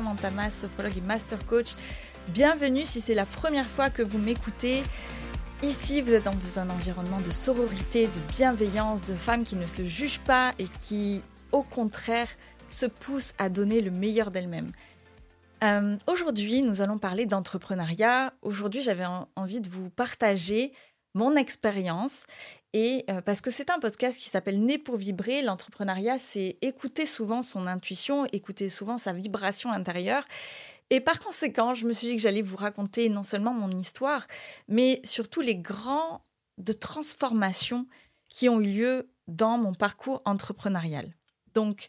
Samantha Mas, sophrologue et master coach. Bienvenue si c'est la première fois que vous m'écoutez. Ici, vous êtes dans un environnement de sororité, de bienveillance, de femmes qui ne se jugent pas et qui, au contraire, se poussent à donner le meilleur d'elles-mêmes. Euh, aujourd'hui, nous allons parler d'entrepreneuriat. Aujourd'hui, j'avais envie de vous partager mon expérience et euh, parce que c'est un podcast qui s'appelle Né pour vibrer, l'entrepreneuriat, c'est écouter souvent son intuition, écouter souvent sa vibration intérieure. Et par conséquent, je me suis dit que j'allais vous raconter non seulement mon histoire, mais surtout les grands de transformation qui ont eu lieu dans mon parcours entrepreneurial. Donc,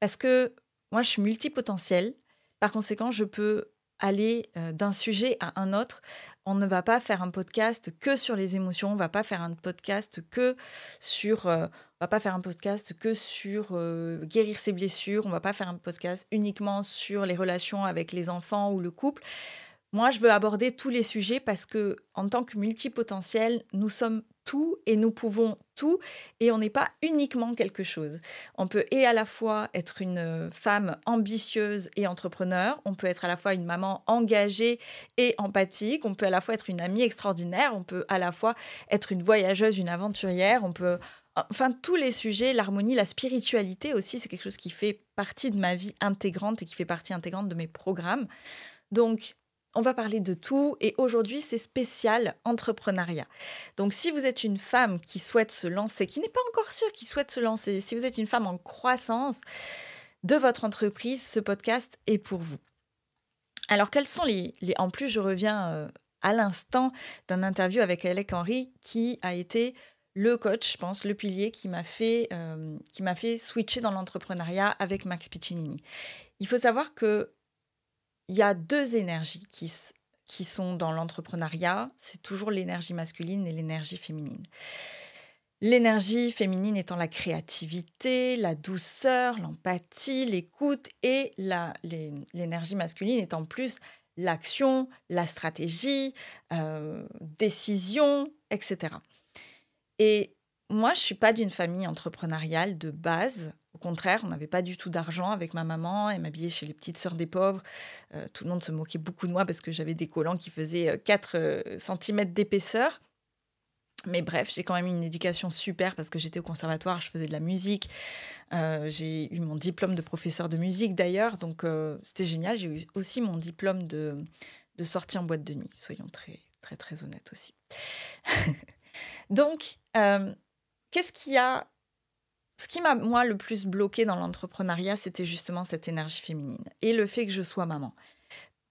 parce que moi, je suis multipotentielle, par conséquent, je peux aller euh, d'un sujet à un autre on ne va pas faire un podcast que sur les émotions, on va pas faire un podcast que sur euh, on va pas faire un podcast que sur euh, guérir ses blessures, on va pas faire un podcast uniquement sur les relations avec les enfants ou le couple. Moi, je veux aborder tous les sujets parce que en tant que multipotentiel, nous sommes tout et nous pouvons tout et on n'est pas uniquement quelque chose. On peut et à la fois être une euh, femme ambitieuse et entrepreneur, on peut être à la fois une maman engagée et empathique, on peut à la fois être une amie extraordinaire, on peut à la fois être une voyageuse, une aventurière, on peut enfin tous les sujets, l'harmonie, la spiritualité aussi, c'est quelque chose qui fait partie de ma vie intégrante et qui fait partie intégrante de mes programmes. Donc on va parler de tout et aujourd'hui c'est spécial entrepreneuriat. Donc si vous êtes une femme qui souhaite se lancer, qui n'est pas encore sûre qui souhaite se lancer, si vous êtes une femme en croissance de votre entreprise, ce podcast est pour vous. Alors quels sont les... En plus je reviens euh, à l'instant d'un interview avec Alec Henry qui a été le coach, je pense, le pilier qui m'a fait, euh, qui m'a fait switcher dans l'entrepreneuriat avec Max Piccinini. Il faut savoir que il y a deux énergies qui, sont dans l'entrepreneuriat. C'est toujours l'énergie masculine et l'énergie féminine. L'énergie féminine étant la créativité, la douceur, l'empathie, l'écoute et l'énergie masculine étant plus l'action, la stratégie, euh, décision, etc. Et moi, je suis pas d'une famille entrepreneuriale de base. Contraire, on n'avait pas du tout d'argent avec ma maman. Elle m'habillait chez les petites sœurs des pauvres. Euh, tout le monde se moquait beaucoup de moi parce que j'avais des collants qui faisaient 4 euh, euh, cm d'épaisseur. Mais bref, j'ai quand même eu une éducation super parce que j'étais au conservatoire, je faisais de la musique. j'ai eu mon diplôme de professeur de musique d'ailleurs, donc c'était génial. J'ai eu aussi mon diplôme de, de sortie en boîte de nuit, soyons très, très, très honnêtes aussi. donc, qu'est-ce qui a ce qui m'a, moi, le plus bloqué dans l'entrepreneuriat, c'était justement cette énergie féminine et le fait que je sois maman.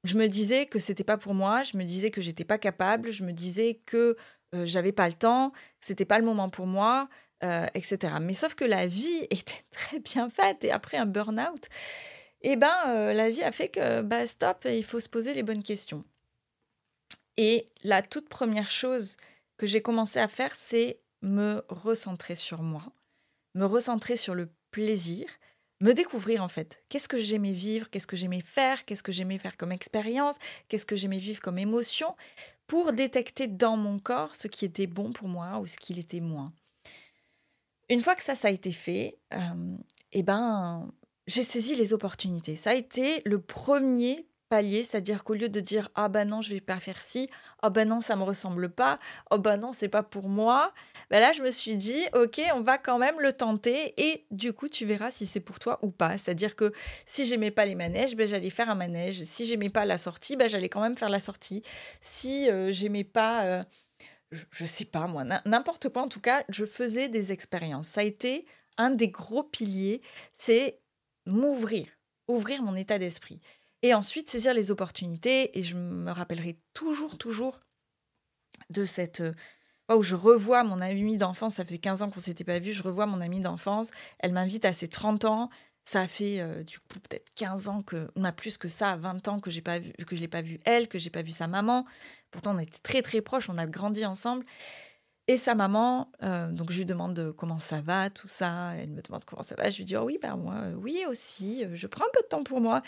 Je me disais que c'était pas pour moi, je me disais que j'étais pas capable, je me disais que euh, j'avais pas le temps, que c'était pas le moment pour moi, euh, etc. Mais sauf que la vie était très bien faite et après un burn-out, eh ben, euh, la vie a fait que, bah, stop, il faut se poser les bonnes questions. Et la toute première chose que j'ai commencé à faire, c'est me recentrer sur moi me recentrer sur le plaisir, me découvrir en fait. Qu'est-ce que j'aimais vivre, qu'est-ce que j'aimais faire, qu'est-ce que j'aimais faire comme expérience, qu'est-ce que j'aimais vivre comme émotion, pour détecter dans mon corps ce qui était bon pour moi ou ce qui l'était moins. Une fois que ça, ça a été fait, euh, eh ben, j'ai saisi les opportunités. Ça a été le premier c'est-à-dire qu'au lieu de dire ah ben non, je vais pas faire ci, ah ben non, ça me ressemble pas, oh ben non, c'est pas pour moi, ben là je me suis dit OK, on va quand même le tenter et du coup, tu verras si c'est pour toi ou pas. C'est-à-dire que si j'aimais pas les manèges, ben j'allais faire un manège, si j'aimais pas la sortie, ben j'allais quand même faire la sortie. Si euh, j'aimais pas euh, je sais pas moi, n'importe quoi en tout cas, je faisais des expériences. Ça a été un des gros piliers, c'est m'ouvrir, ouvrir mon état d'esprit. Et ensuite, saisir les opportunités. Et je me rappellerai toujours, toujours de cette euh, où je revois mon amie d'enfance. Ça faisait 15 ans qu'on s'était pas vu. Je revois mon amie d'enfance. Elle m'invite à ses 30 ans. Ça fait euh, du coup peut-être 15 ans que, on a plus que ça, 20 ans que j'ai pas vu, que je l'ai pas vu elle, que j'ai pas vu sa maman. Pourtant, on était très très proches, on a grandi ensemble. Et sa maman, euh, donc je lui demande comment ça va, tout ça. Elle me demande comment ça va. Je lui dis oh oui, ben moi, oui aussi. Je prends un peu de temps pour moi.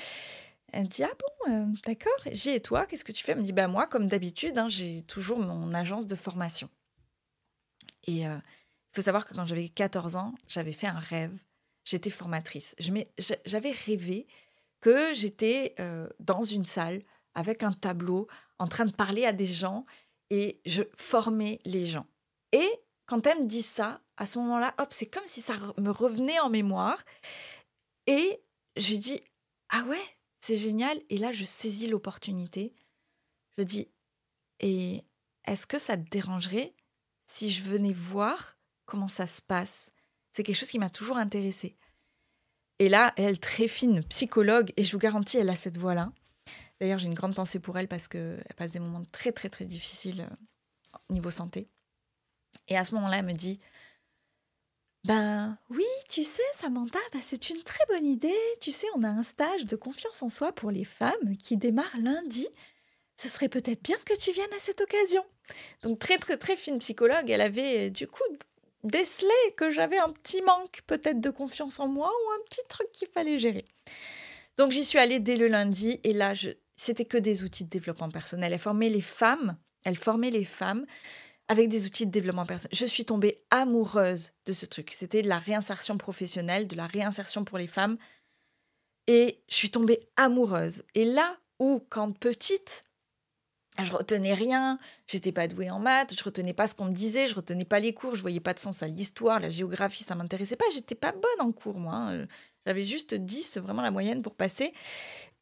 Elle me dit Ah bon, euh, d'accord. J'ai et toi, qu'est-ce que tu fais? Elle me dit Bah, moi, comme d'habitude, hein, j'ai toujours mon agence de formation. Et euh, il faut savoir que quand j'avais 14 ans, j'avais fait un rêve. j'étais formatrice. J'avais rêvé que j'étais euh, dans une salle avec un tableau en train de parler à des gens et je formais les gens. Et quand elle me dit ça, à ce moment-là, hop, c'est comme si ça me revenait en mémoire. Et je lui dis, ah ouais, c'est génial. Et là, je saisis l'opportunité. Je dis, et est-ce que ça te dérangerait si je venais voir comment ça se passe? C'est quelque chose qui m'a toujours intéressée. Et là, elle, très fine, psychologue, et je vous garantis, elle a cette voix-là. D'ailleurs, j'ai une grande pensée pour elle parce qu'elle passe des moments très, très, très difficiles euh, niveau santé. Et à ce moment-là, elle me dit Ben oui, tu sais, Samantha, bah, c'est une très bonne idée. Tu sais, on a un stage de confiance en soi pour les femmes qui démarre lundi. Ce serait peut-être bien que tu viennes à cette occasion. Donc, très, très, très fine psychologue, elle avait du coup décelé que j'avais un petit manque peut-être de confiance en moi ou un petit truc qu'il fallait gérer. Donc j'y suis allée dès le lundi et là, je... c'était que des outils de développement personnel. Elle formait les femmes, elle formait les femmes avec des outils de développement personnel. Je suis tombée amoureuse de ce truc. C'était de la réinsertion professionnelle, de la réinsertion pour les femmes. Et je suis tombée amoureuse. Et là où, quand petite, je retenais rien, j'étais pas douée en maths, je retenais pas ce qu'on me disait, je retenais pas les cours, je voyais pas de sens à l'histoire, la géographie, ça m'intéressait pas, j'étais pas bonne en cours moi. Hein. J'avais juste 10, vraiment la moyenne pour passer.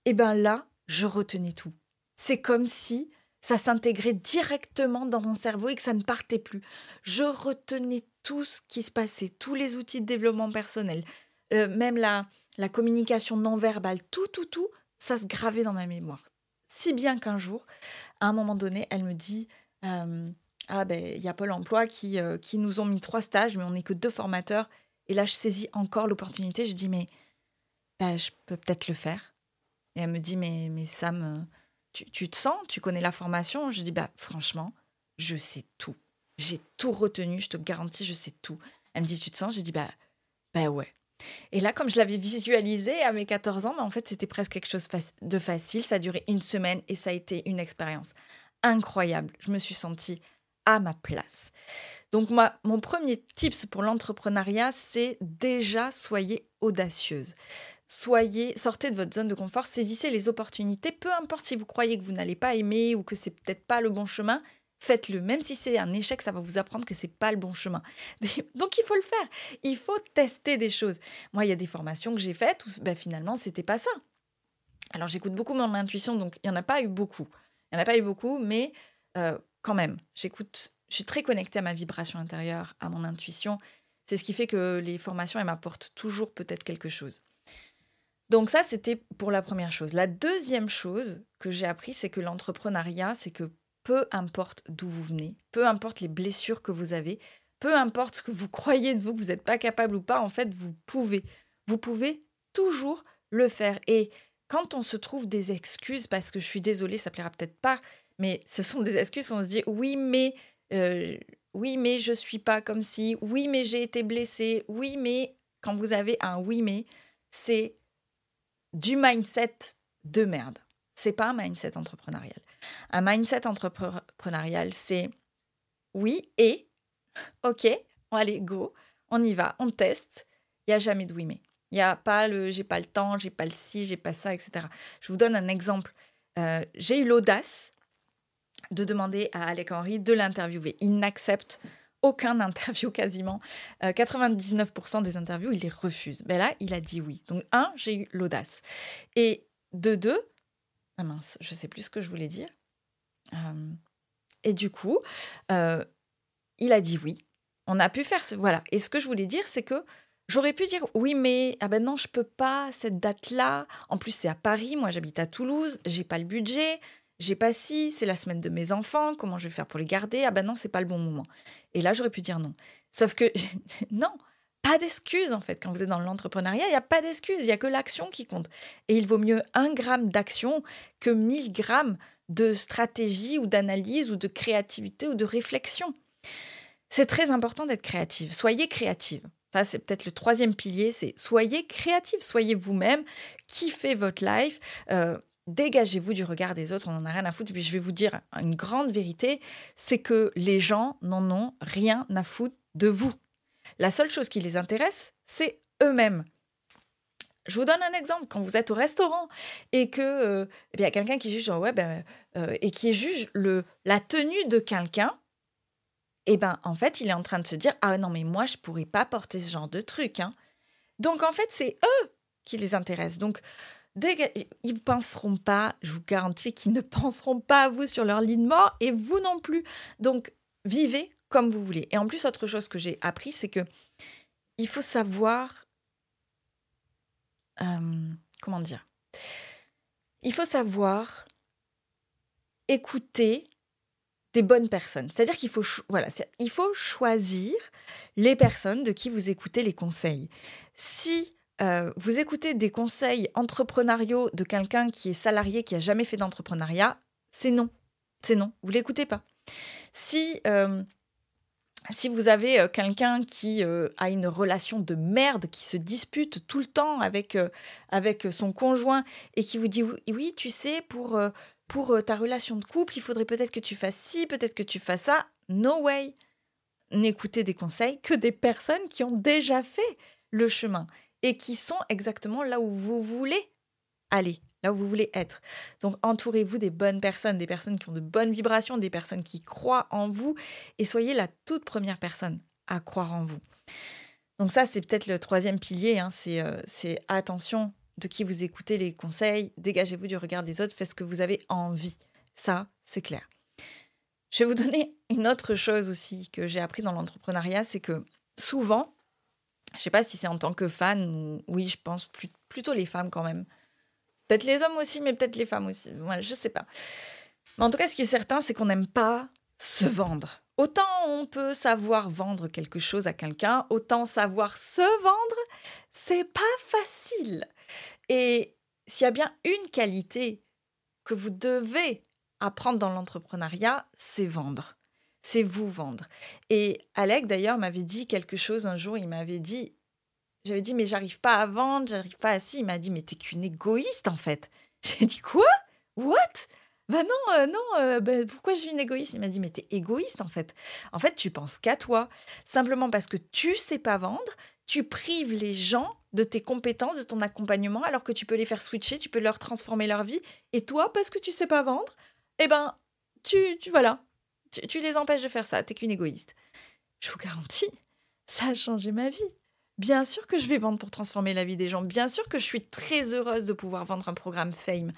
Et ben là, je retenais tout. C'est comme si ça s'intégrait directement dans mon cerveau et que ça ne partait plus. Je retenais tout ce qui se passait, tous les outils de développement personnel, euh, même la, la communication non verbale, tout, tout, tout, ça se gravait dans ma mémoire. Si bien qu'un jour, à un moment donné, elle me dit euh, Ah, ben, il y a Pôle emploi qui, euh, qui nous ont mis trois stages, mais on n'est que deux formateurs. Et là, je saisis encore l'opportunité. Je dis Mais ben, je peux peut-être le faire. Et elle me dit Mais, mais Sam, tu, te sens Tu connais la formation Je dis Bah, franchement, je sais tout. J'ai tout retenu, je te garantis, je sais tout. Elle me dit Tu te sens? J'ai dit Bah, bah ouais. Et là, comme je l'avais visualisé à mes 14 ans, mais en fait, c'était presque quelque chose de facile. Ça a duré une semaine et ça a été une expérience incroyable. Je me suis sentie à ma place. Donc, mon premier tips pour l'entrepreneuriat, c'est déjà soyez audacieuse. Soyez, sortez de votre zone de confort, saisissez les opportunités, peu importe si vous croyez que vous n'allez pas aimer ou que c'est peut-être pas le bon chemin, faites-le. Même si c'est un échec, ça va vous apprendre que c'est pas le bon chemin. Donc il faut le faire. Il faut tester des choses. Moi, il y a des formations que j'ai faites où ben, finalement, c'était pas ça. Alors j'écoute beaucoup mon intuition, donc il n'y en a pas eu beaucoup. Il n'y en a pas eu beaucoup, mais euh, quand même, j'écoute, je suis très connectée à ma vibration intérieure, à mon intuition. C'est ce qui fait que les formations, elles m'apportent toujours peut-être quelque chose. Donc ça, c'était pour la première chose. La deuxième chose que j'ai appris, c'est que l'entrepreneuriat, c'est que peu importe d'où vous venez, peu importe les blessures que vous avez, peu importe ce que vous croyez de vous, que vous n'êtes pas capable ou pas, en fait, vous pouvez. Vous pouvez toujours le faire. Et quand on se trouve des excuses, parce que je suis désolée, ça plaira peut-être pas, mais ce sont des excuses, on se dit oui, mais euh, oui, mais je suis pas comme si, oui, mais j'ai été blessée, oui, mais quand vous avez un oui, mais, c'est du mindset de merde. C'est pas un mindset entrepreneurial. Un mindset entrepreneurial, c'est oui et ok, allez, go, on y va, on teste. Il n'y a jamais de oui mais. Il n'y a pas le j'ai pas le temps, j'ai pas le ci, j'ai pas ça, etc. Je vous donne un exemple. Euh, j'ai eu l'audace de demander à Alec Henry de l'interviewer. Il n'accepte aucun interview quasiment. 99% euh, des interviews, il les refuse. Ben là, il a dit oui. Donc, un, j'ai eu l'audace. Et de deux, ah mince, je sais plus ce que je voulais dire. et du coup, il a dit oui. On a pu faire ce. Voilà. Et ce que je voulais dire, c'est que j'aurais pu dire oui, mais ah ben non, je peux pas, cette date-là. En plus, c'est à Paris, moi j'habite à Toulouse, j'ai pas le budget, j'ai pas si, c'est la semaine de mes enfants, comment je vais faire pour les garder? Ah ben non, c'est pas le bon moment. Et là, j'aurais pu dire non. Sauf que non, pas d'excuses en fait. Quand vous êtes dans l'entrepreneuriat, il n'y a pas d'excuses, il n'y a que l'action qui compte. Et il vaut mieux un gramme d'action que mille grammes de stratégie ou d'analyse ou de créativité ou de réflexion. C'est très important d'être créative. Soyez créative. Ça, c'est peut-être le troisième pilier, c'est soyez créative, soyez vous-même, kiffez votre life, euh, dégagez-vous du regard des autres, on n'en a rien à foutre. Et puis je vais vous dire une grande vérité, c'est que les gens n'en ont rien à foutre de vous. La seule chose qui les intéresse, c'est eux-mêmes. Je vous donne un exemple. Quand vous êtes au restaurant et que euh, eh y a quelqu'un qui juge, ouais, ben, euh, et qui juge le, la tenue de quelqu'un, eh ben en fait, il est en train de se dire, ah non, mais moi, je pourrais pas porter ce genre de truc. Hein. Donc en fait, c'est eux qui les intéressent. Donc ils ne penseront pas, je vous garantis qu'ils ne penseront pas à vous sur leur ligne mort et vous non plus. Donc vivez comme vous voulez. Et en plus, autre chose que j'ai appris, c'est que il faut savoir euh, comment dire? Il faut savoir écouter des bonnes personnes. C'est-à-dire qu'il faut, voilà, il faut choisir les personnes de qui vous écoutez les conseils. Si euh, vous écoutez des conseils entrepreneuriaux de quelqu'un qui est salarié, qui a jamais fait d'entrepreneuriat, c'est non. C'est non. Vous l'écoutez pas. Si euh, si vous avez euh, quelqu'un qui a une relation de merde, qui se dispute tout le temps avec, avec son conjoint et qui vous dit oui, tu sais, pour, pour ta relation de couple, il faudrait peut-être que tu fasses ci, peut-être que tu fasses ça. No way. N'écoutez des conseils que des personnes qui ont déjà fait le chemin et qui sont exactement là où vous voulez aller là où vous voulez être. Donc entourez-vous des bonnes personnes, des personnes qui ont de bonnes vibrations, des personnes qui croient en vous et soyez la toute première personne à croire en vous. Donc ça, c'est peut-être le troisième pilier, hein, euh, c'est attention de qui vous écoutez les conseils, dégagez-vous du regard des autres, faites ce que vous avez envie. Ça, c'est clair. Je vais vous donner une autre chose aussi que j'ai appris dans l'entrepreneuriat, c'est que souvent, je ne sais pas si c'est en tant que fan, oui, je pense plutôt les femmes quand même, Peut-être les hommes aussi, mais peut-être les femmes aussi. Voilà, je sais pas. Mais en tout cas, ce qui est certain, c'est qu'on n'aime pas se vendre. Autant on peut savoir vendre quelque chose à quelqu'un, autant savoir se vendre, c'est pas facile. Et s'il y a bien une qualité que vous devez apprendre dans l'entrepreneuriat, c'est vendre. C'est vous vendre. Et Alec, d'ailleurs, m'avait dit quelque chose un jour. Il m'avait dit j'avais dit, mais j'arrive pas à vendre, j'arrive pas à si. Il m'a dit, mais t'es qu'une égoïste en fait. J'ai dit, quoi? What? Bah non, euh, non, euh, bah, pourquoi je suis une égoïste? Il m'a dit, mais t'es égoïste en fait. En fait, tu penses qu'à toi. Simplement parce que tu sais pas vendre, tu prives les gens de tes compétences, de ton accompagnement, alors que tu peux les faire switcher, tu peux leur transformer leur vie. Et toi, parce que tu sais pas vendre, eh ben, tu, tu voilà, tu, les empêches de faire ça. T'es qu'une égoïste. Je vous garantis, ça a changé ma vie. Bien sûr que je vais vendre pour transformer la vie des gens. Bien sûr que je suis très heureuse de pouvoir vendre un programme Fame.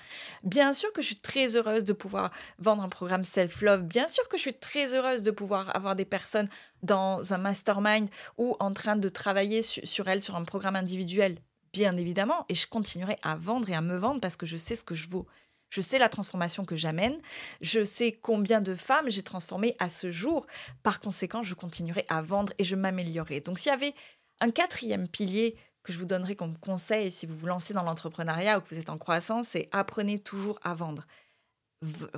Bien sûr que je suis très heureuse de pouvoir vendre un programme Self-Love. Bien sûr que je suis très heureuse de pouvoir avoir des personnes dans un mastermind ou en train de travailler sur elles sur un programme individuel. Bien évidemment. Et je continuerai à vendre et à me vendre parce que je sais ce que je vaux. Je sais la transformation que j'amène. Je sais combien de femmes j'ai transformées à ce jour. Par conséquent, je continuerai à vendre et je m'améliorerai. Donc, s'il y avait un quatrième pilier que je vous donnerai comme conseil si vous vous lancez dans l'entrepreneuriat ou que vous êtes en croissance, c'est apprenez toujours à vendre.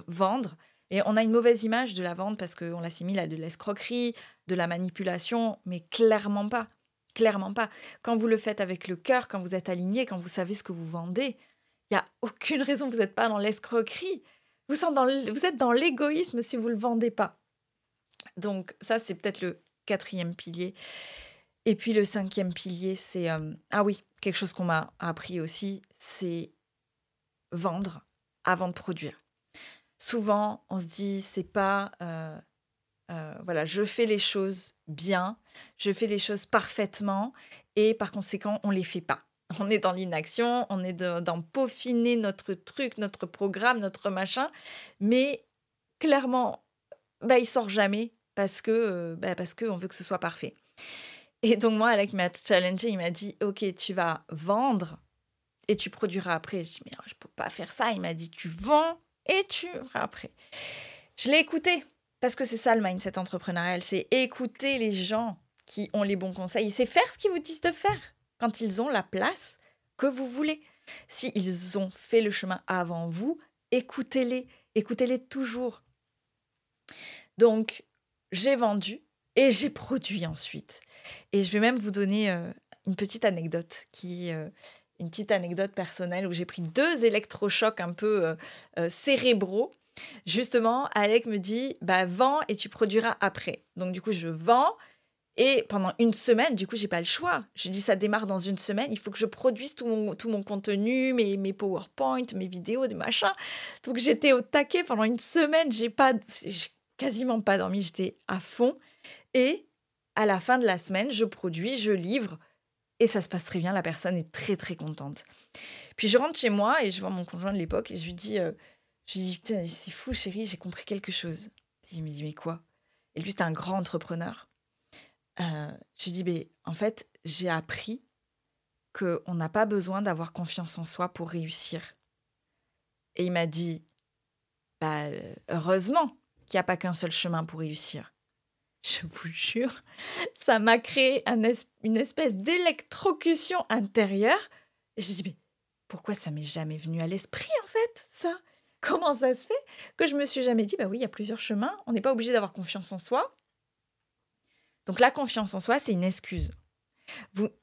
vendre. Et on a une mauvaise image de la vente parce qu'on l'assimile à de l'escroquerie, de la manipulation, mais clairement pas. Clairement pas. Quand vous le faites avec le cœur, quand vous êtes aligné, quand vous savez ce que vous vendez, il n'y a aucune raison vous n'êtes pas dans l'escroquerie. Vous, êtes dans l'égoïsme si vous ne le vendez pas. Donc ça, c'est peut-être le quatrième pilier. Et puis le cinquième pilier, c'est... Euh, ah oui, quelque chose qu'on m'a appris aussi, c'est vendre avant de produire. Souvent, on se dit, c'est pas... Euh, euh, voilà, je fais les choses bien, je fais les choses parfaitement, et par conséquent, on les fait pas. On est dans l'inaction, on est dans peaufiner notre truc, notre programme, notre machin, mais clairement, bah, il sort jamais parce que bah, parce qu'on veut que ce soit parfait. Et donc, moi, Alec m'a challengé. Il m'a dit Ok, tu vas vendre et tu produiras après. Je dis Mais je peux pas faire ça. Il m'a dit Tu vends et tu feras après. Je l'ai écouté parce que c'est ça le mindset entrepreneurial c'est écouter les gens qui ont les bons conseils. C'est faire ce qu'ils vous disent de faire quand ils ont la place que vous voulez. S'ils ont fait le chemin avant vous, écoutez-les. Écoutez-les toujours. Donc, j'ai vendu et j'ai produit ensuite. Et je vais même vous donner euh, une petite anecdote qui euh, une petite anecdote personnelle où j'ai pris deux électrochocs un peu euh, cérébraux. Justement, Alec me dit bah vends et tu produiras après. Donc du coup, je vends Et pendant une semaine, du coup, j'ai pas le choix. Je dis, ça démarre dans une semaine. Il faut que je produise tout mon, tout mon contenu, mes, mes PowerPoint, mes vidéos, des machins. Donc, j'étais au taquet pendant une semaine. J'ai pas, quasiment pas dormi. J'étais à fond. Et à la fin de la semaine, je produis, je livre. Et ça se passe très bien. La personne est très, très contente. Puis, je rentre chez moi et je vois mon conjoint de l'époque et je lui dis, euh, dis, c'est fou, chérie, j'ai compris quelque chose. Il me dit, mais quoi? Et lui, c'est un grand entrepreneur. Euh, je dis, mais en fait, j'ai appris qu'on n'a pas besoin d'avoir confiance en soi pour réussir. Et il m'a dit, bah, heureusement qu'il n'y a pas qu'un seul chemin pour réussir. Je vous jure, ça m'a créé une espèce d'électrocution intérieure. Et je dis, mais pourquoi ça m'est jamais venu à l'esprit, en fait, ça? Comment ça se fait que je me suis jamais dit, bah oui, il y a plusieurs chemins, on n'est pas obligé d'avoir confiance en soi. Donc la confiance en soi, c'est une excuse.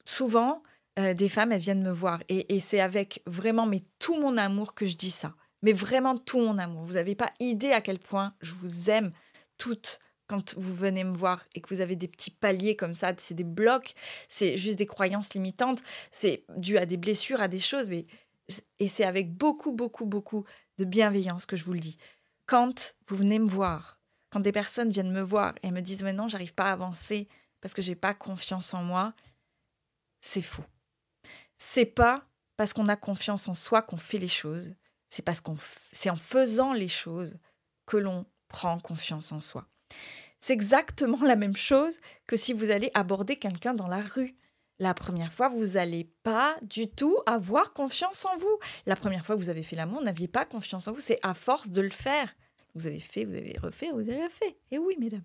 Souvent, euh, des femmes, elles viennent me voir et, c'est avec vraiment mais tout mon amour que je dis ça. Mais vraiment tout mon amour. Vous n'avez pas idée à quel point je vous aime toutes quand vous venez me voir et que vous avez des petits paliers comme ça, c'est des blocs, c'est juste des croyances limitantes, c'est dû à des blessures, à des choses, mais et c'est avec beaucoup, beaucoup, beaucoup de bienveillance que je vous le dis. Quand vous venez me voir, quand des personnes viennent me voir et me disent mais non, j'arrive pas à avancer parce que j'ai pas confiance en moi, c'est faux. C'est pas parce qu'on a confiance en soi qu'on fait les choses, c'est parce qu'on c'est en faisant les choses que l'on prend confiance en soi. C'est exactement la même chose que si vous allez aborder quelqu'un dans la rue. La première fois, vous n'allez pas du tout avoir confiance en vous. La première fois que vous avez fait l'amour, n'aviez pas confiance en vous. C'est à force de le faire vous avez fait, vous avez refait, vous avez refait. Et oui, mesdames,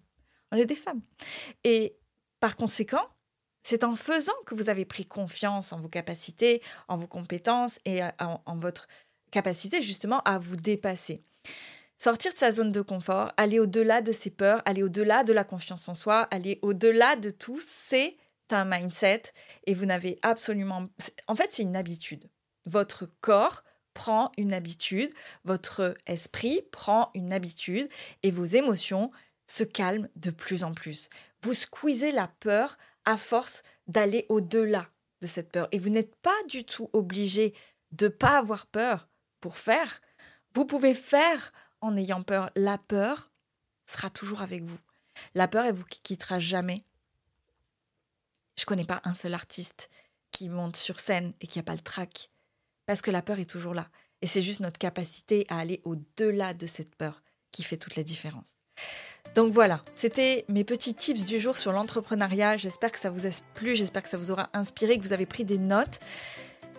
on est des femmes. Et par conséquent, c'est en faisant que vous avez pris confiance en vos capacités, en vos compétences et en, votre capacité justement à vous dépasser. Sortir de sa zone de confort, aller au-delà de ses peurs, aller au-delà de la confiance en soi, aller au-delà de tout, c'est un mindset et vous n'avez absolument... En fait, c'est une habitude. Votre corps prend une habitude, votre esprit prend une habitude et vos émotions se calment de plus en plus. Vous squeezez la peur à force d'aller au-delà de cette peur et vous n'êtes pas du tout obligé de pas avoir peur pour faire. Vous pouvez faire en ayant peur. La peur sera toujours avec vous. La peur, elle vous quittera jamais. Je connais pas un seul artiste qui monte sur scène et qui a pas le trac parce que la peur est toujours là. Et c'est juste notre capacité à aller au-delà de cette peur qui fait toute la différence. Donc voilà, c'était mes petits tips du jour sur l'entrepreneuriat. J'espère que ça vous a plu, j'espère que ça vous aura inspiré, que vous avez pris des notes.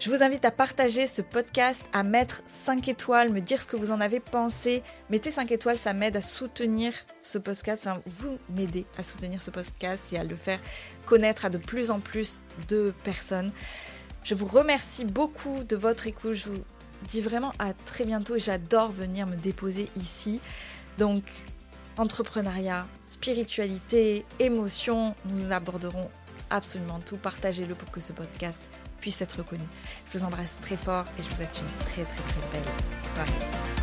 Je vous invite à partager ce podcast, à mettre 5 étoiles, me dire ce que vous en avez pensé. Mettez 5 étoiles, ça m'aide à soutenir ce podcast. Enfin, vous m'aidez à soutenir ce podcast et à le faire connaître à de plus en plus de personnes. Je vous remercie beaucoup de votre écoute. Je vous dis vraiment à très bientôt. J'adore venir me déposer ici. Donc, entrepreneuriat, spiritualité, émotion, nous aborderons absolument tout. Partagez-le pour que ce podcast puisse être connu. Je vous embrasse très fort et je vous souhaite une très très très belle soirée.